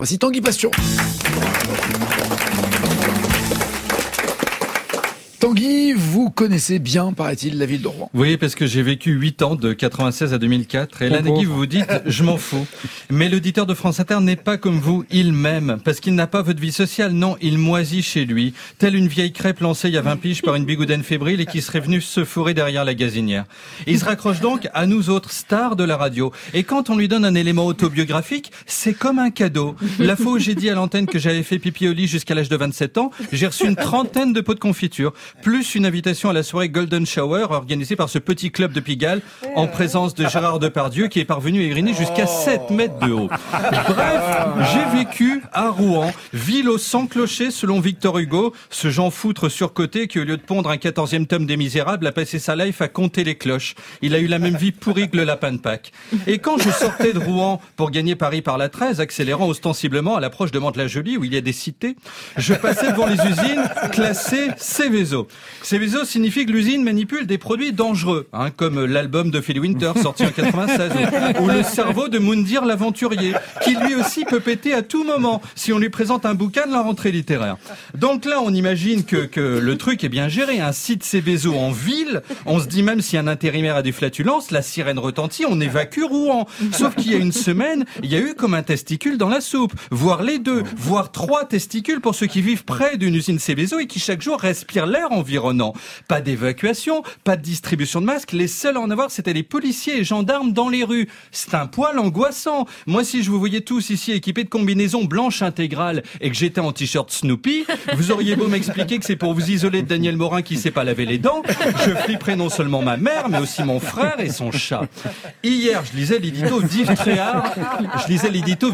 Voici Tanguy Passion. Tanguy, vous connaissez bien, paraît-il, la ville de Rouen. Oui, parce que j'ai vécu 8 ans, de 96 à 2004. Et là, Nagui, vous vous dites, je m'en fous. Mais l'auditeur de France Inter n'est pas comme vous, il m'aime. Parce qu'il n'a pas votre vie sociale, non, il moisit chez lui. Telle une vieille crêpe lancée il y a 20 piges par une bigoudaine fébrile et qui serait venue se fourrer derrière la gazinière. il se raccroche donc à nous autres, stars de la radio. Et quand on lui donne un élément autobiographique, c'est comme un cadeau. La fois où j'ai dit à l'antenne que j'avais fait pipi au lit jusqu'à l'âge de 27 ans, j'ai reçu une trentaine de pots de confiture plus une invitation à la soirée Golden Shower organisée par ce petit club de Pigalle en présence de Gérard Depardieu qui est parvenu à ériner jusqu'à 7 mètres de haut. Bref, j'ai vécu à Rouen, ville au sans clocher selon Victor Hugo, ce Jean Foutre surcoté qui au lieu de pondre un quatorzième tome des Misérables a passé sa life à compter les cloches. Il a eu la même vie pourrie que le lapin de Pâques. Et quand je sortais de Rouen pour gagner Paris par la 13, accélérant ostensiblement à l'approche de Mantes-la-Jolie où il y a des cités, je passais devant les usines classées Céveso. Céveso signifie que l'usine manipule des produits dangereux, hein, comme l'album de Phil Winter sorti en 96, ou le cerveau de Moundir l'aventurier, qui lui aussi peut péter à tout moment si on lui présente un bouquin de la rentrée littéraire. Donc là, on imagine que, le truc est bien géré. Un site Céveso en ville, on se dit même si un intérimaire a des flatulences, la sirène retentit, on évacue Rouen. Sauf qu'il y a une semaine, il y a eu comme un testicule dans la soupe, voire les deux, voire trois testicules pour ceux qui vivent près d'une usine Céveso et qui chaque jour respirent l'air environnant. Pas d'évacuation, pas de distribution de masques. Les seuls à en avoir, c'était les policiers et gendarmes dans les rues. C'est un poil angoissant. Moi, si je vous voyais tous ici équipés de combinaisons blanches intégrales et que j'étais en t-shirt Snoopy, vous auriez beau m'expliquer que c'est pour vous isoler de Daniel Morin qui sait pas laver les dents. Je flipperais non seulement ma mère, mais aussi mon frère et son chat. Hier, je lisais l'édito d'Yves. Je lisais l'édito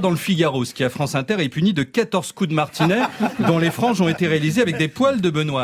dans le Figaro, ce qui à France Inter est puni de 14 coups de martinet, dont les franges ont été réalisés avec des poils de Benoît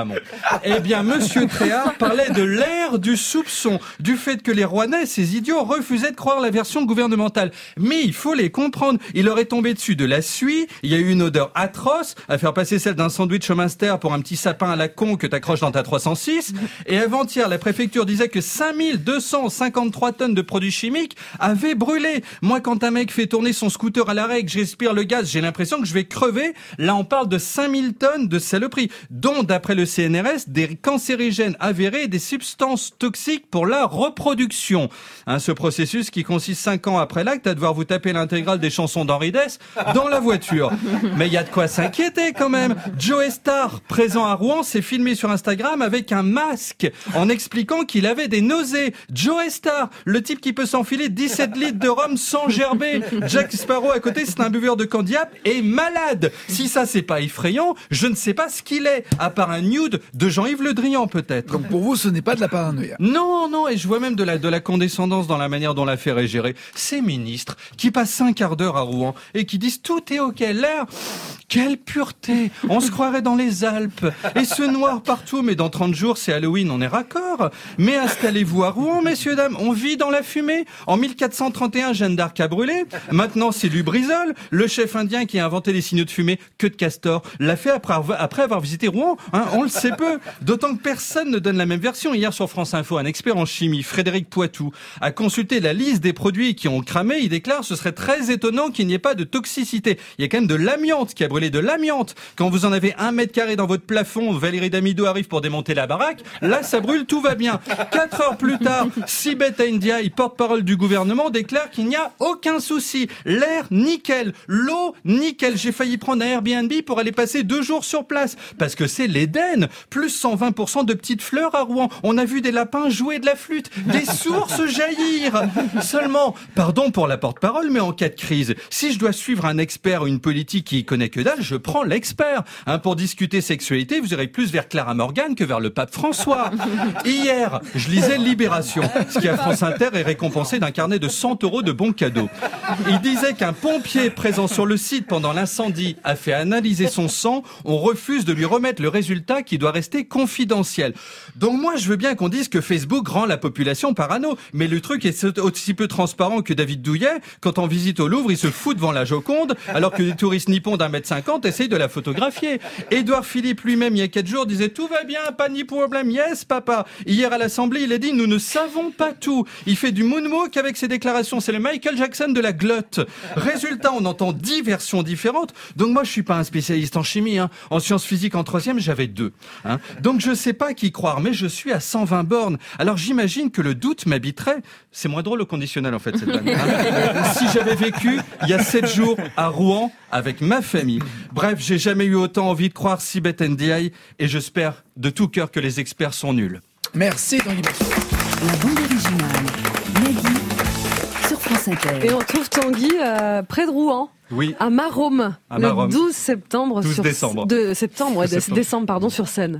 Eh bien, Monsieur Tréhard parlait de l'ère du soupçon, du fait que les Rouennais, ces idiots, refusaient de croire la version gouvernementale. Mais il faut les comprendre. Il leur est tombé dessus de la suie, il y a eu une odeur atroce, à faire passer celle d'un sandwich au master pour un petit sapin à la con que t'accroches dans ta 306. Et avant-hier, la préfecture disait que 5253 tonnes de produits chimiques avaient brûlé. Moi, quand un mec fait tourner son scooter à l'arrêt et que j'expire le gaz, j'ai l'impression que je vais crever. Là, on parle de 5000 tonnes de saloperies, dont, d'après le CNRS, des cancérigènes avérés et des substances toxiques pour la reproduction. Hein, ce processus qui consiste cinq ans après l'acte à devoir vous taper l'intégrale des chansons d'Henri Dess dans la voiture. Mais il y a de quoi s'inquiéter quand même. Joe Star, présent à Rouen, s'est filmé sur Instagram avec un masque en expliquant qu'il avait des nausées. Joe Star, le type qui peut s'enfiler 17 litres de rhum sans gerber. Jack Sparrow à côté, c'est un buveur de candiap et malade. Si ça c'est pas effrayant, je ne sais pas ce qu'il est, à part un nude de Jean-Yves Le Drian peut-être. Donc pour vous, ce n'est pas de la paranoïa. Non, non, et je vois même de la, de la condescendance dans la manière dont l'affaire est gérée. Ces ministres qui passent cinq quarts d'heure à Rouen et qui disent tout est ok, l'air, quelle pureté, on se croirait dans les Alpes. Et ce noir partout, mais dans 30 jours, c'est Halloween, on est raccord. Mais installez-vous à Rouen, messieurs, dames, on vit dans la fumée. En 1431, Jeanne d'Arc a brûlé. Maintenant, c'est Lubrizol, le chef indien qui a inventé les signaux de fumée, que de castor, l'a fait après, avoir visité Rouen. Hein, on le sait peu. D'autant que personne ne donne la même version. Hier sur France Info, un expert en chimie, Frédéric Poitou, a consulté la liste des produits qui ont cramé. Il déclare ce serait très étonnant qu'il n'y ait pas de toxicité. Il y a quand même de l'amiante qui a brûlé, de l'amiante. Quand vous en avez un mètre carré dans votre plafond, Valérie Damido arrive pour démonter la baraque. Là, ça brûle, tout va bien. Quatre heures plus tard, Sibeth Ndiaye, porte-parole du gouvernement, déclare qu'il n'y a aucun souci. L'air, nickel. L'eau, nickel. J'ai failli prendre un Airbnb pour aller passer deux jours sur place. Parce que c'est l'Éden. Plus 120% de petites fleurs à Rouen. On a vu des lapins jouer de la flûte. Des sources jaillir. Seulement, pardon pour la porte-parole, mais en cas de crise, si je dois suivre un expert ou une politique qui connaît que je prends l'expert. Hein, pour discuter sexualité, vous irez plus vers Clara Morgan que vers le pape François. Hier, je lisais Libération, ce qui à France Inter est récompensé d'un carnet de 100 euros de bons cadeaux. Il disait qu'un pompier présent sur le site pendant l'incendie a fait analyser son sang. On refuse de lui remettre le résultat qui doit rester confidentiel. Donc moi, je veux bien qu'on dise que Facebook rend la population parano, mais le truc est aussi peu transparent que David Douillet. Quand on visite au Louvre, il se fout devant la Joconde, alors que les touristes nippons d'un mètre 50 essaye de la photographier. Édouard Philippe lui-même, il y a quatre jours, disait tout va bien, pas ni problème, yes papa. Hier à l'Assemblée, il a dit nous ne savons pas tout. Il fait du moonwalk avec ses déclarations. C'est le Michael Jackson de la glotte. Résultat, on entend dix versions différentes. Donc moi, je suis pas un spécialiste en chimie. Hein. En sciences physiques, en troisième, j'avais deux. Hein. Donc je sais pas qui croire, mais je suis à 120 bornes. Alors j'imagine que le doute m'habiterait. C'est moins drôle au conditionnel en fait cette hein. si j'avais vécu il y a sept jours à Rouen avec ma famille. Bref, j'ai jamais eu autant envie de croire Sibet NDI et j'espère de tout cœur que les experts sont nuls. Merci Tanguy La bande originale, Nagui, sur France Inter. Et on trouve Tanguy euh, près de Rouen. Oui. À Marôme, le 12 septembre. 12 décembre. De septembre, décembre pardon, sur scène.